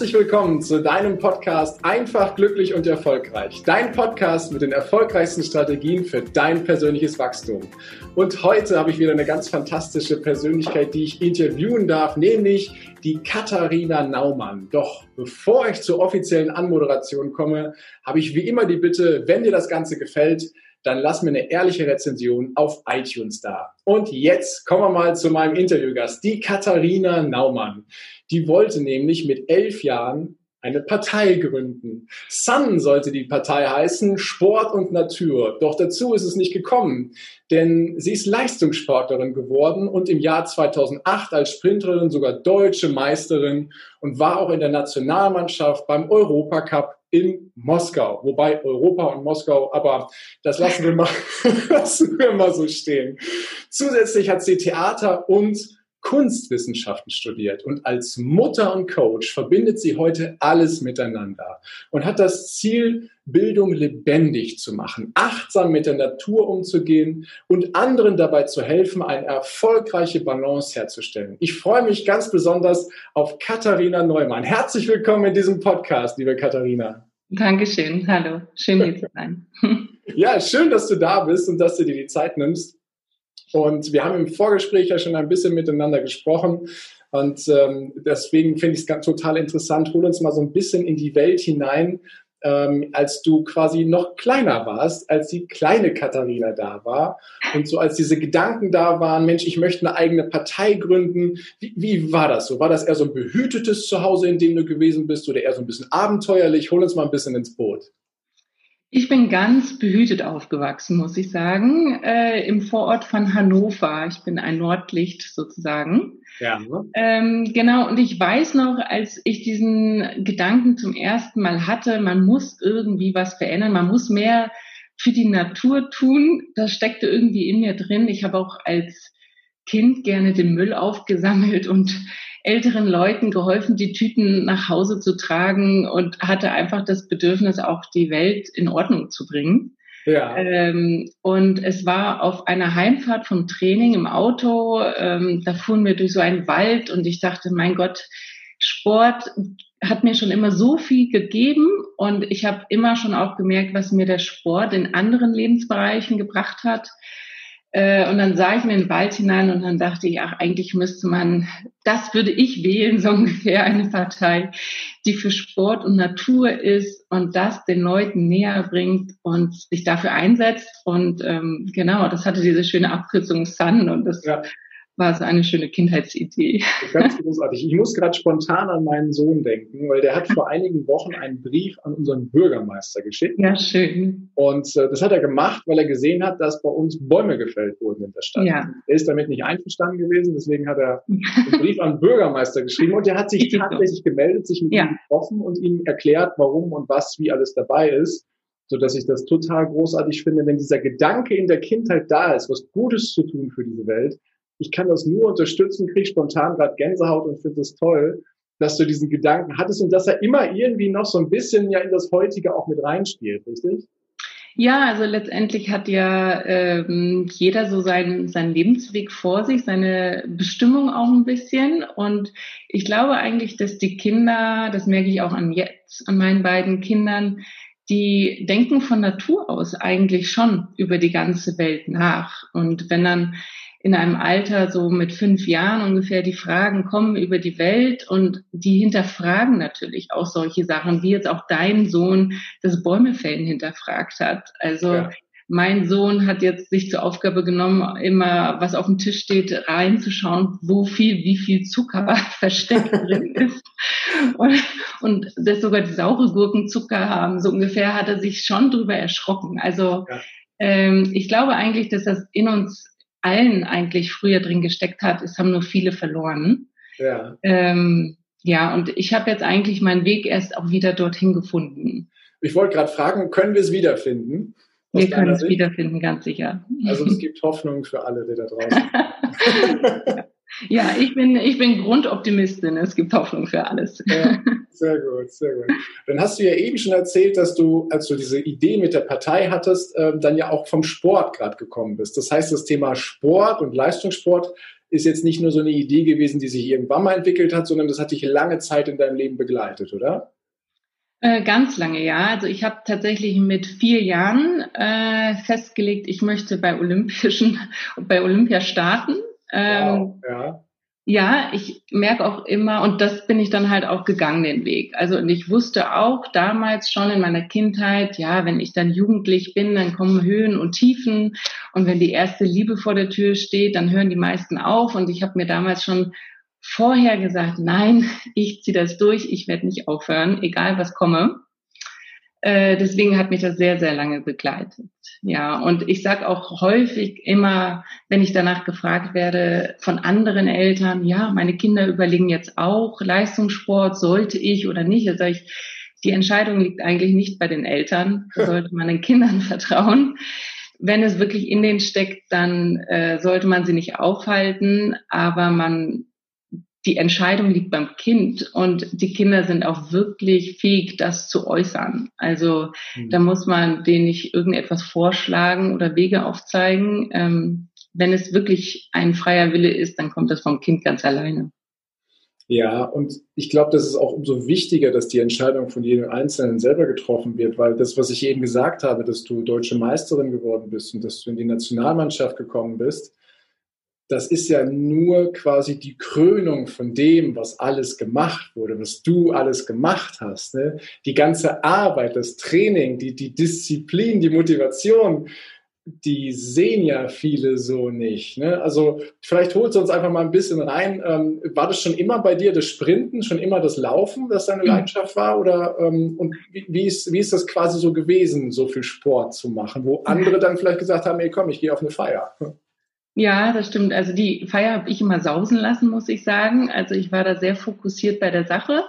Herzlich willkommen zu deinem Podcast Einfach, glücklich und erfolgreich. Dein Podcast mit den erfolgreichsten Strategien für dein persönliches Wachstum. Und heute habe ich wieder eine ganz fantastische Persönlichkeit, die ich interviewen darf, nämlich die Katharina Naumann. Doch bevor ich zur offiziellen Anmoderation komme, habe ich wie immer die Bitte, wenn dir das Ganze gefällt, dann lass mir eine ehrliche Rezension auf iTunes da. Und jetzt kommen wir mal zu meinem Interviewgast, die Katharina Naumann. Die wollte nämlich mit elf Jahren eine Partei gründen. Sun sollte die Partei heißen, Sport und Natur. Doch dazu ist es nicht gekommen, denn sie ist Leistungssportlerin geworden und im Jahr 2008 als Sprinterin sogar deutsche Meisterin und war auch in der Nationalmannschaft beim Europacup in Moskau. Wobei Europa und Moskau, aber das lassen wir mal, lassen wir mal so stehen. Zusätzlich hat sie Theater und Kunstwissenschaften studiert und als Mutter und Coach verbindet sie heute alles miteinander und hat das Ziel, Bildung lebendig zu machen, achtsam mit der Natur umzugehen und anderen dabei zu helfen, eine erfolgreiche Balance herzustellen. Ich freue mich ganz besonders auf Katharina Neumann. Herzlich willkommen in diesem Podcast, liebe Katharina. Dankeschön. Hallo. Schön, hier zu sein. ja, schön, dass du da bist und dass du dir die Zeit nimmst. Und wir haben im Vorgespräch ja schon ein bisschen miteinander gesprochen. Und ähm, deswegen finde ich es total interessant. Hol uns mal so ein bisschen in die Welt hinein, ähm, als du quasi noch kleiner warst, als die kleine Katharina da war. Und so als diese Gedanken da waren, Mensch, ich möchte eine eigene Partei gründen. Wie, wie war das so? War das eher so ein behütetes Zuhause, in dem du gewesen bist oder eher so ein bisschen abenteuerlich? Hol uns mal ein bisschen ins Boot. Ich bin ganz behütet aufgewachsen, muss ich sagen, äh, im Vorort von Hannover. Ich bin ein Nordlicht sozusagen. Ja. Ähm, genau, und ich weiß noch, als ich diesen Gedanken zum ersten Mal hatte, man muss irgendwie was verändern, man muss mehr für die Natur tun. Das steckte irgendwie in mir drin. Ich habe auch als Kind gerne den Müll aufgesammelt und älteren Leuten geholfen, die Tüten nach Hause zu tragen und hatte einfach das Bedürfnis, auch die Welt in Ordnung zu bringen. Ja. Ähm, und es war auf einer Heimfahrt vom Training im Auto, ähm, da fuhren wir durch so einen Wald und ich dachte, mein Gott, Sport hat mir schon immer so viel gegeben und ich habe immer schon auch gemerkt, was mir der Sport in anderen Lebensbereichen gebracht hat. Äh, und dann sah ich in den Wald hinein und dann dachte ich, ach, eigentlich müsste man, das würde ich wählen, so ungefähr eine Partei, die für Sport und Natur ist und das den Leuten näher bringt und sich dafür einsetzt. Und ähm, genau, das hatte diese schöne Abkürzung Sun und das ja war es eine schöne Kindheitsidee. Ganz großartig. Ich muss gerade spontan an meinen Sohn denken, weil der hat vor einigen Wochen einen Brief an unseren Bürgermeister geschickt. Ja, schön. Und äh, das hat er gemacht, weil er gesehen hat, dass bei uns Bäume gefällt wurden in der Stadt. Ja. Er ist damit nicht einverstanden gewesen, deswegen hat er einen Brief an den Bürgermeister geschrieben und der hat sich tatsächlich gemeldet, sich mit ja. ihm getroffen und ihm erklärt, warum und was, wie alles dabei ist so dass ich das total großartig finde, wenn dieser Gedanke in der Kindheit da ist, was Gutes zu tun für diese Welt, ich kann das nur unterstützen, kriege spontan gerade Gänsehaut und finde es toll, dass du diesen Gedanken hattest und dass er immer irgendwie noch so ein bisschen ja in das Heutige auch mit reinspielt, richtig? Ja, also letztendlich hat ja ähm, jeder so seinen, seinen Lebensweg vor sich, seine Bestimmung auch ein bisschen. Und ich glaube eigentlich, dass die Kinder, das merke ich auch an jetzt, an meinen beiden Kindern, die denken von Natur aus eigentlich schon über die ganze Welt nach. Und wenn dann in einem Alter so mit fünf Jahren ungefähr die Fragen kommen über die Welt und die hinterfragen natürlich auch solche Sachen, wie jetzt auch dein Sohn das Bäumefällen hinterfragt hat. Also ja. mein Sohn hat jetzt sich zur Aufgabe genommen, immer was auf dem Tisch steht, reinzuschauen, wo viel, wie viel Zucker versteckt drin ist. Und, und dass sogar die saure Gurken Zucker haben, so ungefähr hat er sich schon drüber erschrocken. Also ja. ähm, ich glaube eigentlich, dass das in uns allen eigentlich früher drin gesteckt hat. Es haben nur viele verloren. Ja. Ähm, ja, und ich habe jetzt eigentlich meinen Weg erst auch wieder dorthin gefunden. Ich wollte gerade fragen, können wir es wiederfinden? Wir können es wiederfinden, ganz sicher. Also es gibt Hoffnung für alle, die da draußen. Ja, ich bin, ich bin Grundoptimistin. Es gibt Hoffnung für alles. Ja, sehr gut, sehr gut. Dann hast du ja eben schon erzählt, dass du, als du diese Idee mit der Partei hattest, ähm, dann ja auch vom Sport gerade gekommen bist. Das heißt, das Thema Sport und Leistungssport ist jetzt nicht nur so eine Idee gewesen, die sich irgendwann mal entwickelt hat, sondern das hat dich lange Zeit in deinem Leben begleitet, oder? Äh, ganz lange, ja. Also ich habe tatsächlich mit vier Jahren äh, festgelegt, ich möchte bei Olympischen, bei Olympia starten. Ähm, wow, ja. Ja, ich merke auch immer, und das bin ich dann halt auch gegangen, den Weg. Also, und ich wusste auch damals schon in meiner Kindheit, ja, wenn ich dann jugendlich bin, dann kommen Höhen und Tiefen. Und wenn die erste Liebe vor der Tür steht, dann hören die meisten auf. Und ich habe mir damals schon vorher gesagt, nein, ich ziehe das durch, ich werde nicht aufhören, egal was komme. Äh, deswegen hat mich das sehr, sehr lange begleitet. Ja, und ich sage auch häufig immer, wenn ich danach gefragt werde von anderen Eltern, ja, meine Kinder überlegen jetzt auch Leistungssport, sollte ich oder nicht? Sage ich, die Entscheidung liegt eigentlich nicht bei den Eltern, da sollte man den Kindern vertrauen. Wenn es wirklich in denen steckt, dann äh, sollte man sie nicht aufhalten, aber man die Entscheidung liegt beim Kind und die Kinder sind auch wirklich fähig, das zu äußern. Also mhm. da muss man denen nicht irgendetwas vorschlagen oder Wege aufzeigen. Ähm, wenn es wirklich ein freier Wille ist, dann kommt das vom Kind ganz alleine. Ja, und ich glaube, das ist auch umso wichtiger, dass die Entscheidung von jedem Einzelnen selber getroffen wird, weil das, was ich eben gesagt habe, dass du deutsche Meisterin geworden bist und dass du in die Nationalmannschaft gekommen bist, das ist ja nur quasi die Krönung von dem, was alles gemacht wurde, was du alles gemacht hast. Ne? Die ganze Arbeit, das Training, die, die Disziplin, die Motivation, die sehen ja viele so nicht. Ne? Also vielleicht holst du uns einfach mal ein bisschen rein. Ähm, war das schon immer bei dir das Sprinten, schon immer das Laufen, das deine mhm. Leidenschaft war? Oder ähm, und wie, wie, ist, wie ist das quasi so gewesen, so viel Sport zu machen, wo andere dann vielleicht gesagt haben, ey komm, ich gehe auf eine Feier? Ja, das stimmt. Also die Feier habe ich immer sausen lassen, muss ich sagen. Also ich war da sehr fokussiert bei der Sache.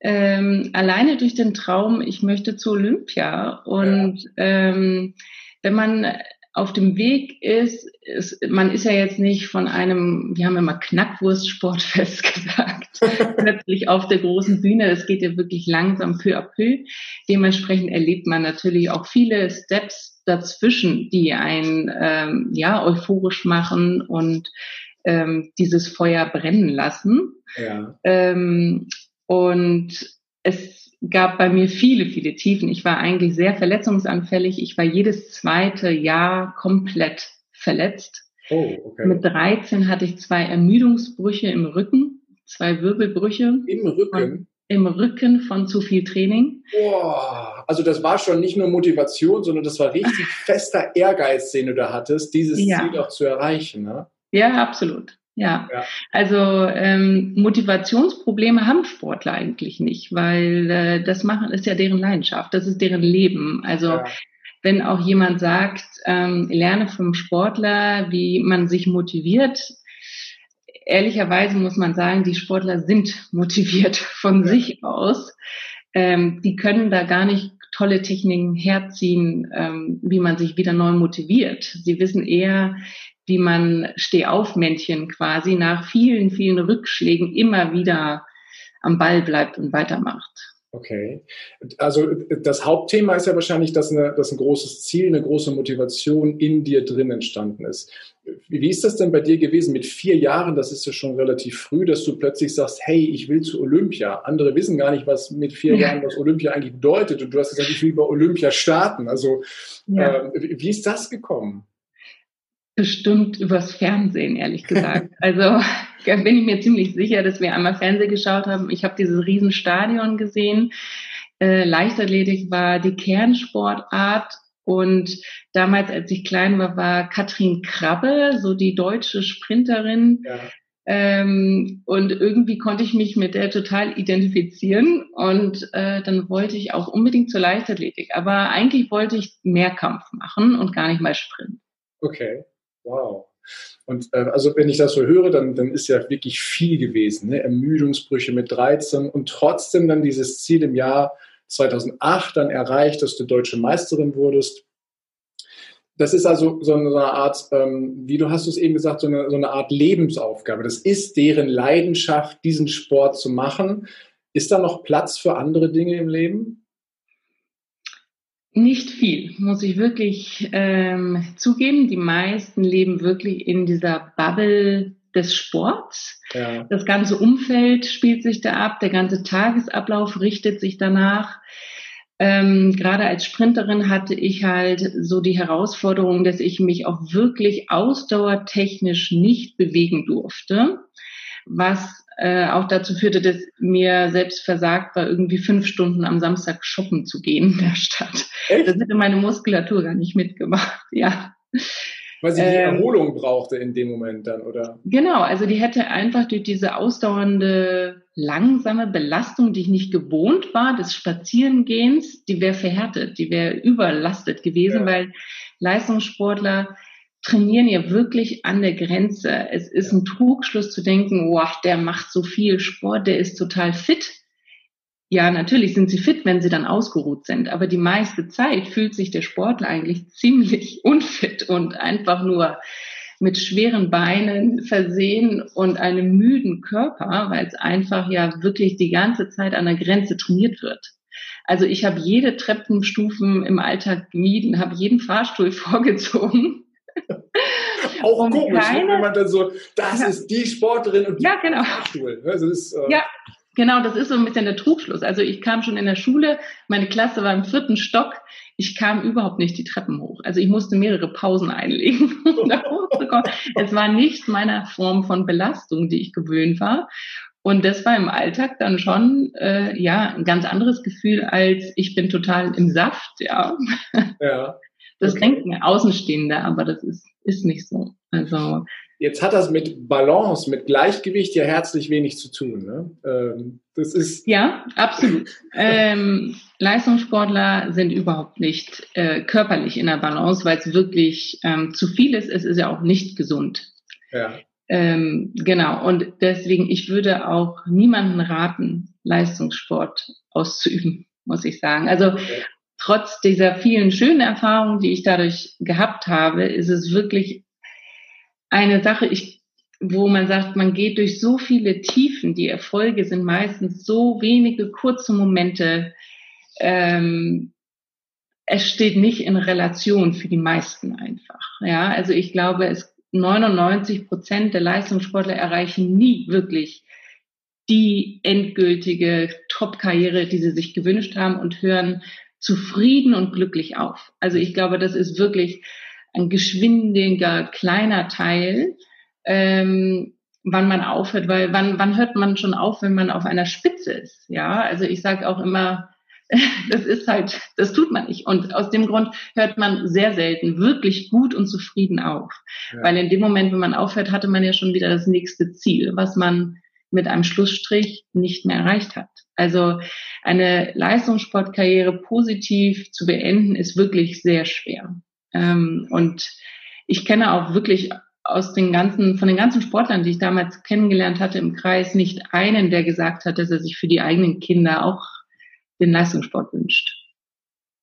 Ähm, alleine durch den Traum, ich möchte zu Olympia. Und ja. ähm, wenn man auf dem Weg ist, ist, man ist ja jetzt nicht von einem, wir haben immer Knackwurstsportfest gesagt, plötzlich auf der großen Bühne. Es geht ja wirklich langsam peu à peu. Dementsprechend erlebt man natürlich auch viele Steps dazwischen, die einen ähm, ja euphorisch machen und ähm, dieses Feuer brennen lassen. Ja. Ähm, und es gab bei mir viele, viele Tiefen. Ich war eigentlich sehr verletzungsanfällig. Ich war jedes zweite Jahr komplett verletzt. Oh, okay. Mit 13 hatte ich zwei Ermüdungsbrüche im Rücken, zwei Wirbelbrüche. Im Rücken? Im Rücken von zu viel Training. Boah, also das war schon nicht nur Motivation, sondern das war richtig fester Ehrgeiz, den du da hattest, dieses ja. Ziel auch zu erreichen. Ne? Ja, absolut. Ja, ja. also ähm, Motivationsprobleme haben Sportler eigentlich nicht, weil äh, das machen ist ja deren Leidenschaft, das ist deren Leben. Also ja. wenn auch jemand sagt, ähm, lerne vom Sportler, wie man sich motiviert, ehrlicherweise muss man sagen, die Sportler sind motiviert von ja. sich aus. Ähm, die können da gar nicht tolle Techniken herziehen, ähm, wie man sich wieder neu motiviert. Sie wissen eher, wie man Stehaufmännchen quasi nach vielen, vielen Rückschlägen immer wieder am Ball bleibt und weitermacht. Okay. Also das Hauptthema ist ja wahrscheinlich, dass, eine, dass ein großes Ziel, eine große Motivation in dir drin entstanden ist. Wie ist das denn bei dir gewesen mit vier Jahren? Das ist ja schon relativ früh, dass du plötzlich sagst, hey, ich will zu Olympia. Andere wissen gar nicht, was mit vier ja. Jahren was Olympia eigentlich bedeutet. Und du hast gesagt, ich will bei Olympia starten. Also ja. äh, wie ist das gekommen? Bestimmt übers Fernsehen, ehrlich gesagt. Also bin ich mir ziemlich sicher, dass wir einmal Fernsehen geschaut haben. Ich habe dieses Riesenstadion gesehen. Äh, Leichtathletik war die Kernsportart und damals, als ich klein war, war Katrin Krabbe, so die deutsche Sprinterin. Ja. Ähm, und irgendwie konnte ich mich mit der total identifizieren und äh, dann wollte ich auch unbedingt zur Leichtathletik. Aber eigentlich wollte ich Mehrkampf machen und gar nicht mal Sprint. Okay, wow. Und äh, also wenn ich das so höre, dann, dann ist ja wirklich viel gewesen. Ne? Ermüdungsbrüche mit 13 und trotzdem dann dieses Ziel im Jahr 2008 dann erreicht, dass du deutsche Meisterin wurdest. Das ist also so eine Art, ähm, wie du hast es eben gesagt, so eine, so eine Art Lebensaufgabe. Das ist deren Leidenschaft, diesen Sport zu machen. Ist da noch Platz für andere Dinge im Leben? Nicht viel, muss ich wirklich ähm, zugeben. Die meisten leben wirklich in dieser Bubble des Sports. Ja. Das ganze Umfeld spielt sich da ab, der ganze Tagesablauf richtet sich danach. Ähm, gerade als Sprinterin hatte ich halt so die Herausforderung, dass ich mich auch wirklich ausdauertechnisch nicht bewegen durfte, was äh, auch dazu führte, dass mir selbst versagt war, irgendwie fünf Stunden am Samstag shoppen zu gehen in der Stadt. Echt? Das hätte meine Muskulatur gar nicht mitgemacht, ja. Weil sie die ähm, Erholung brauchte in dem Moment dann, oder? Genau, also die hätte einfach durch diese ausdauernde, langsame Belastung, die ich nicht gewohnt war, des Spazierengehens, die wäre verhärtet, die wäre überlastet gewesen, ja. weil Leistungssportler trainieren ja wirklich an der Grenze. Es ist ein Trugschluss zu denken, wow, der macht so viel Sport, der ist total fit. Ja, natürlich sind sie fit, wenn sie dann ausgeruht sind, aber die meiste Zeit fühlt sich der Sportler eigentlich ziemlich unfit und einfach nur mit schweren Beinen versehen und einem müden Körper, weil es einfach ja wirklich die ganze Zeit an der Grenze trainiert wird. Also ich habe jede Treppenstufen im Alltag gemieden, habe jeden Fahrstuhl vorgezogen. Auch um komisch, keine, wenn man dann so, das ja, ist die Sportlerin und ja, genau. Fahrstuhl. Also ist, äh, ja, Genau, das ist so ein bisschen der Trugschluss. Also ich kam schon in der Schule, meine Klasse war im vierten Stock, ich kam überhaupt nicht die Treppen hoch. Also ich musste mehrere Pausen einlegen, um da hochzukommen. Es war nicht meiner Form von Belastung, die ich gewöhnt war. Und das war im Alltag dann schon äh, ja ein ganz anderes Gefühl als ich bin total im Saft, ja. ja. Das denken Außenstehende, aber das ist, ist nicht so. Also Jetzt hat das mit Balance, mit Gleichgewicht ja herzlich wenig zu tun. Ne? Ähm, das ist ja absolut. ähm, Leistungssportler sind überhaupt nicht äh, körperlich in der Balance, weil es wirklich ähm, zu viel ist. Es ist ja auch nicht gesund. Ja. Ähm, genau. Und deswegen, ich würde auch niemanden raten, Leistungssport auszuüben, muss ich sagen. Also okay. Trotz dieser vielen schönen Erfahrungen, die ich dadurch gehabt habe, ist es wirklich eine Sache, ich, wo man sagt, man geht durch so viele Tiefen. Die Erfolge sind meistens so wenige kurze Momente. Ähm, es steht nicht in Relation für die meisten einfach. Ja, also ich glaube, es 99 Prozent der Leistungssportler erreichen nie wirklich die endgültige Top-Karriere, die sie sich gewünscht haben und hören zufrieden und glücklich auf. Also ich glaube, das ist wirklich ein geschwindiger kleiner Teil, ähm, wann man aufhört, weil wann, wann hört man schon auf, wenn man auf einer Spitze ist? Ja, also ich sage auch immer, das ist halt, das tut man nicht. Und aus dem Grund hört man sehr selten wirklich gut und zufrieden auf. Ja. Weil in dem Moment, wenn man aufhört, hatte man ja schon wieder das nächste Ziel, was man mit einem Schlussstrich nicht mehr erreicht hat. Also eine Leistungssportkarriere positiv zu beenden, ist wirklich sehr schwer. Ähm, und ich kenne auch wirklich aus den ganzen, von den ganzen Sportlern, die ich damals kennengelernt hatte im Kreis, nicht einen, der gesagt hat, dass er sich für die eigenen Kinder auch den Leistungssport wünscht.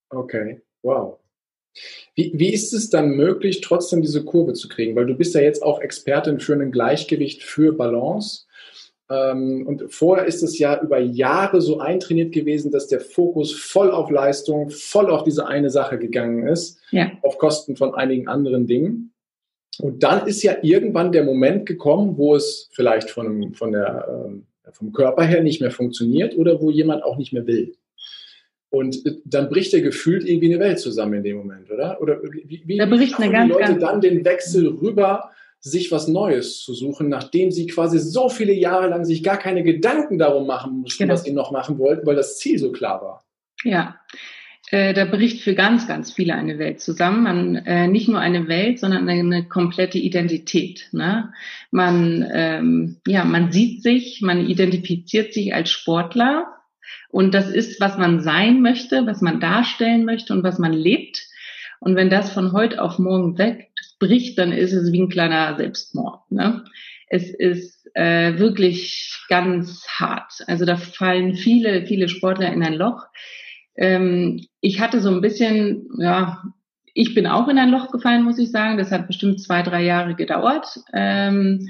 Okay, wow. Wie, wie ist es dann möglich, trotzdem diese Kurve zu kriegen? Weil du bist ja jetzt auch Expertin für ein Gleichgewicht, für Balance. Ähm, und vorher ist es ja über Jahre so eintrainiert gewesen, dass der Fokus voll auf Leistung, voll auf diese eine Sache gegangen ist, ja. auf Kosten von einigen anderen Dingen. Und dann ist ja irgendwann der Moment gekommen, wo es vielleicht von, von der, ähm, vom Körper her nicht mehr funktioniert oder wo jemand auch nicht mehr will. Und äh, dann bricht ja gefühlt irgendwie eine Welt zusammen in dem Moment, oder? Oder wie, wie, da bricht eine ganz, die Leute dann den Wechsel rüber sich was Neues zu suchen, nachdem sie quasi so viele Jahre lang sich gar keine Gedanken darum machen mussten, genau. was sie noch machen wollten, weil das Ziel so klar war. Ja, äh, da bricht für ganz, ganz viele eine Welt zusammen. Man, äh, nicht nur eine Welt, sondern eine, komplette Identität. Ne? Man, ähm, ja, man sieht sich, man identifiziert sich als Sportler und das ist, was man sein möchte, was man darstellen möchte und was man lebt. Und wenn das von heute auf morgen wegbricht, dann ist es wie ein kleiner Selbstmord. Ne? Es ist äh, wirklich ganz hart. Also da fallen viele, viele Sportler in ein Loch. Ähm, ich hatte so ein bisschen, ja, ich bin auch in ein Loch gefallen, muss ich sagen. Das hat bestimmt zwei, drei Jahre gedauert, ähm,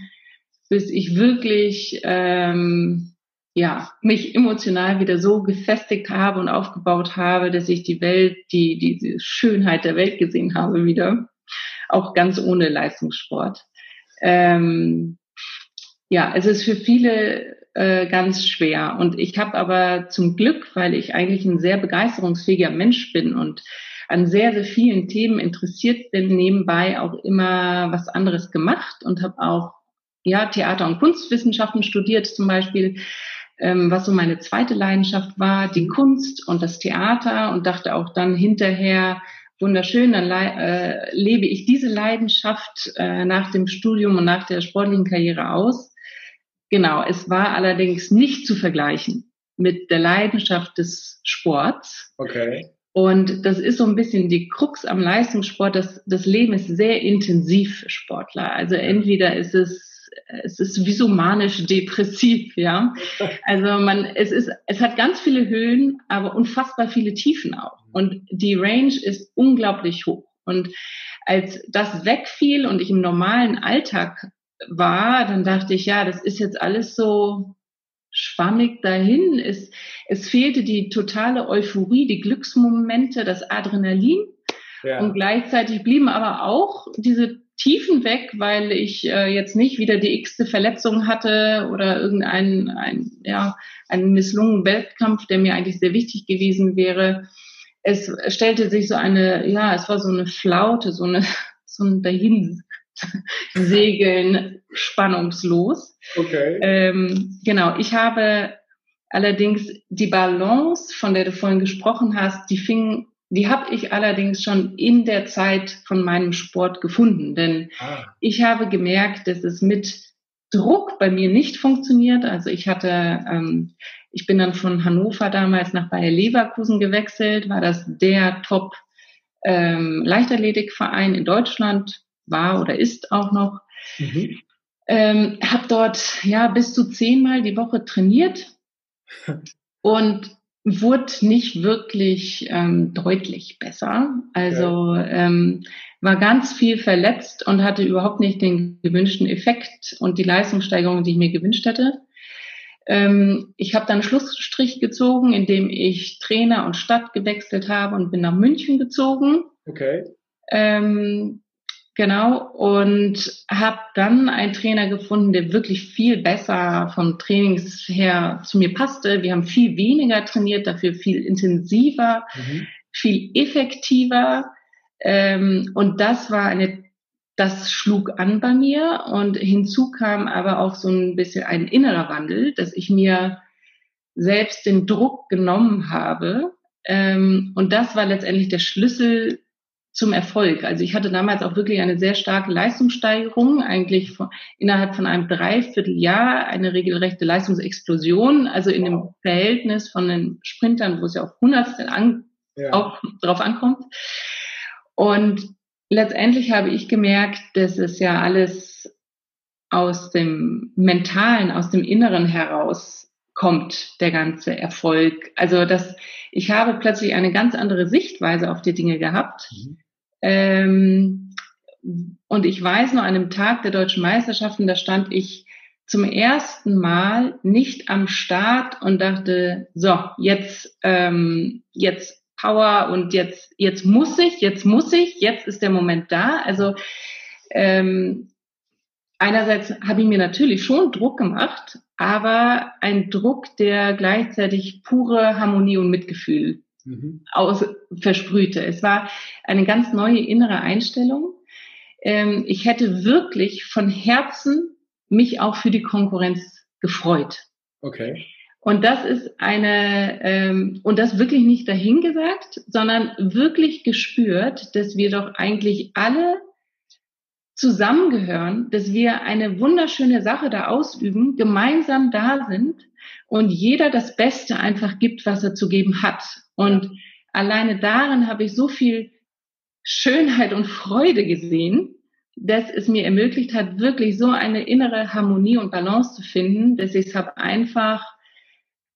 bis ich wirklich ähm, ja, mich emotional wieder so gefestigt habe und aufgebaut habe, dass ich die Welt, die, diese Schönheit der Welt gesehen habe wieder. Auch ganz ohne Leistungssport. Ähm, ja, es ist für viele äh, ganz schwer. Und ich habe aber zum Glück, weil ich eigentlich ein sehr begeisterungsfähiger Mensch bin und an sehr, sehr vielen Themen interessiert bin, nebenbei auch immer was anderes gemacht und habe auch ja, Theater- und Kunstwissenschaften studiert zum Beispiel, ähm, was so meine zweite Leidenschaft war, die Kunst und das Theater und dachte auch dann hinterher, wunderschön, dann äh, lebe ich diese Leidenschaft äh, nach dem Studium und nach der sportlichen Karriere aus. Genau, es war allerdings nicht zu vergleichen mit der Leidenschaft des Sports. Okay. Und das ist so ein bisschen die Krux am Leistungssport. Das, das Leben ist sehr intensiv für Sportler. Also entweder ist es es ist wie so manisch depressiv, ja. Also man, es ist, es hat ganz viele Höhen, aber unfassbar viele Tiefen auch. Und die Range ist unglaublich hoch. Und als das wegfiel und ich im normalen Alltag war, dann dachte ich, ja, das ist jetzt alles so schwammig dahin. Es, es fehlte die totale Euphorie, die Glücksmomente, das Adrenalin. Ja. Und gleichzeitig blieben aber auch diese Tiefen weg, weil ich äh, jetzt nicht wieder die x-te Verletzung hatte oder irgendeinen ein, ja, einen misslungenen Wettkampf, der mir eigentlich sehr wichtig gewesen wäre. Es stellte sich so eine, ja, es war so eine Flaute, so eine, so ein dahin segeln spannungslos. Okay. Ähm, genau, ich habe allerdings die Balance, von der du vorhin gesprochen hast, die fing die habe ich allerdings schon in der Zeit von meinem Sport gefunden, denn ah. ich habe gemerkt, dass es mit Druck bei mir nicht funktioniert. Also ich hatte, ähm, ich bin dann von Hannover damals nach Bayer Leverkusen gewechselt, war das der Top ähm, Leichtathletikverein in Deutschland, war oder ist auch noch. Mhm. Ähm, habe dort ja bis zu zehnmal die Woche trainiert und wurde nicht wirklich ähm, deutlich besser. Also ähm, war ganz viel verletzt und hatte überhaupt nicht den gewünschten Effekt und die Leistungssteigerung, die ich mir gewünscht hätte. Ähm, ich habe dann Schlussstrich gezogen, indem ich Trainer und Stadt gewechselt habe und bin nach München gezogen. Okay. Ähm, Genau, und habe dann einen Trainer gefunden, der wirklich viel besser vom Trainings her zu mir passte. Wir haben viel weniger trainiert, dafür viel intensiver, mhm. viel effektiver. Ähm, und das war eine, das schlug an bei mir. Und hinzu kam aber auch so ein bisschen ein innerer Wandel, dass ich mir selbst den Druck genommen habe. Ähm, und das war letztendlich der Schlüssel zum Erfolg. Also ich hatte damals auch wirklich eine sehr starke Leistungssteigerung, eigentlich von, innerhalb von einem Dreivierteljahr eine regelrechte Leistungsexplosion, also in dem Verhältnis von den Sprintern, wo es ja auf Hundertstel an, ja. auch drauf ankommt. Und letztendlich habe ich gemerkt, dass es ja alles aus dem Mentalen, aus dem Inneren heraus kommt, der ganze Erfolg. Also das ich habe plötzlich eine ganz andere Sichtweise auf die Dinge gehabt. Mhm. Ähm, und ich weiß noch, an einem Tag der deutschen Meisterschaften, da stand ich zum ersten Mal nicht am Start und dachte, so, jetzt, ähm, jetzt Power und jetzt, jetzt muss ich, jetzt muss ich, jetzt ist der Moment da. Also ähm, einerseits habe ich mir natürlich schon Druck gemacht, aber ein Druck, der gleichzeitig pure Harmonie und Mitgefühl mhm. aus, versprühte. Es war eine ganz neue innere Einstellung. Ähm, ich hätte wirklich von Herzen mich auch für die Konkurrenz gefreut. Okay. Und das ist eine, ähm, und das wirklich nicht dahingesagt, sondern wirklich gespürt, dass wir doch eigentlich alle zusammengehören, dass wir eine wunderschöne Sache da ausüben, gemeinsam da sind und jeder das Beste einfach gibt, was er zu geben hat. Und alleine darin habe ich so viel Schönheit und Freude gesehen, dass es mir ermöglicht hat, wirklich so eine innere Harmonie und Balance zu finden, dass ich es habe einfach,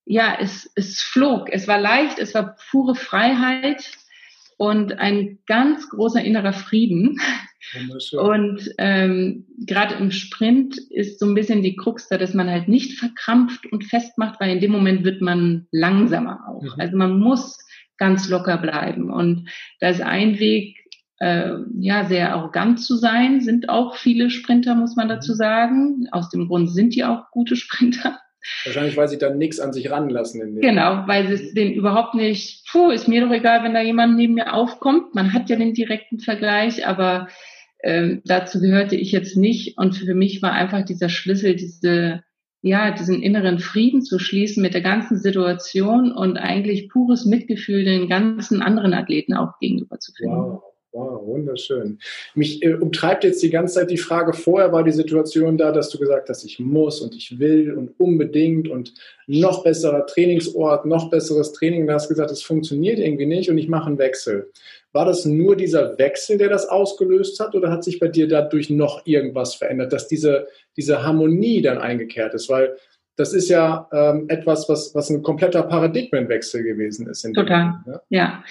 ja, es, es flog, es war leicht, es war pure Freiheit und ein ganz großer innerer Frieden. Und ähm, gerade im Sprint ist so ein bisschen die Krux da, dass man halt nicht verkrampft und festmacht, weil in dem Moment wird man langsamer auch. Mhm. Also man muss ganz locker bleiben. Und da ist ein Weg, äh, ja, sehr arrogant zu sein, sind auch viele Sprinter, muss man dazu mhm. sagen. Aus dem Grund sind die auch gute Sprinter. Wahrscheinlich, weil sie dann nichts an sich ranlassen. genau, weil es denen überhaupt nicht, puh, ist mir doch egal, wenn da jemand neben mir aufkommt. Man hat ja den direkten Vergleich, aber ähm, dazu gehörte ich jetzt nicht. Und für mich war einfach dieser Schlüssel, diese, ja, diesen inneren Frieden zu schließen mit der ganzen Situation und eigentlich pures Mitgefühl den ganzen anderen Athleten auch gegenüber zu finden. Wow. Wow, wunderschön. Mich äh, umtreibt jetzt die ganze Zeit die Frage, vorher war die Situation da, dass du gesagt hast, ich muss und ich will und unbedingt und noch besserer Trainingsort, noch besseres Training. Du hast gesagt, es funktioniert irgendwie nicht und ich mache einen Wechsel. War das nur dieser Wechsel, der das ausgelöst hat oder hat sich bei dir dadurch noch irgendwas verändert, dass diese, diese Harmonie dann eingekehrt ist? Weil das ist ja ähm, etwas, was, was ein kompletter Paradigmenwechsel gewesen ist. Total, Leben, ja? ja.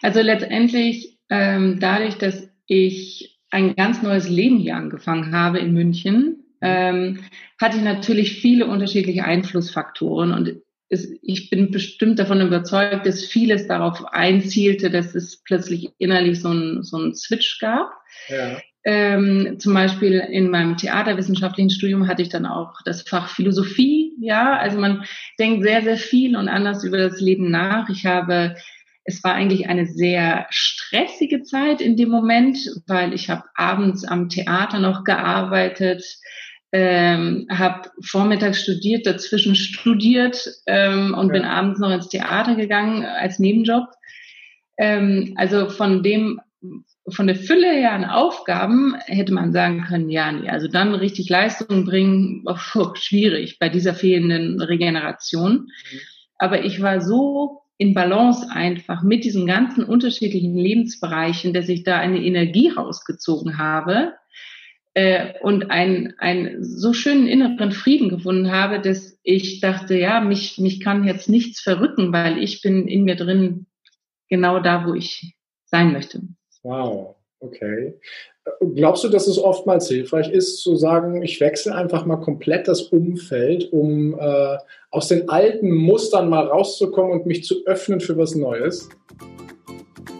Also letztendlich ähm, dadurch, dass ich ein ganz neues Leben hier angefangen habe in München, ähm, hatte ich natürlich viele unterschiedliche Einflussfaktoren und es, ich bin bestimmt davon überzeugt, dass vieles darauf einzielte, dass es plötzlich innerlich so ein, so ein Switch gab. Ja. Ähm, zum Beispiel in meinem theaterwissenschaftlichen Studium hatte ich dann auch das Fach Philosophie. Ja, also man denkt sehr, sehr viel und anders über das Leben nach. Ich habe es war eigentlich eine sehr stressige Zeit in dem Moment, weil ich habe abends am Theater noch gearbeitet, ähm, habe vormittags studiert, dazwischen studiert ähm, und ja. bin abends noch ins Theater gegangen als Nebenjob. Ähm, also von dem, von der Fülle her an Aufgaben hätte man sagen können, ja, nee, also dann richtig Leistung bringen, oh, schwierig bei dieser fehlenden Regeneration. Mhm. Aber ich war so in Balance einfach mit diesen ganzen unterschiedlichen Lebensbereichen, dass ich da eine Energie rausgezogen habe äh, und einen, einen so schönen inneren Frieden gefunden habe, dass ich dachte, ja, mich, mich kann jetzt nichts verrücken, weil ich bin in mir drin genau da, wo ich sein möchte. Wow, okay. Glaubst du, dass es oftmals hilfreich ist, zu sagen, ich wechsle einfach mal komplett das Umfeld, um äh, aus den alten Mustern mal rauszukommen und mich zu öffnen für was Neues?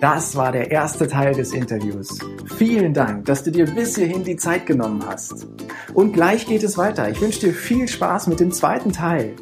Das war der erste Teil des Interviews. Vielen Dank, dass du dir bis hierhin die Zeit genommen hast. Und gleich geht es weiter. Ich wünsche dir viel Spaß mit dem zweiten Teil.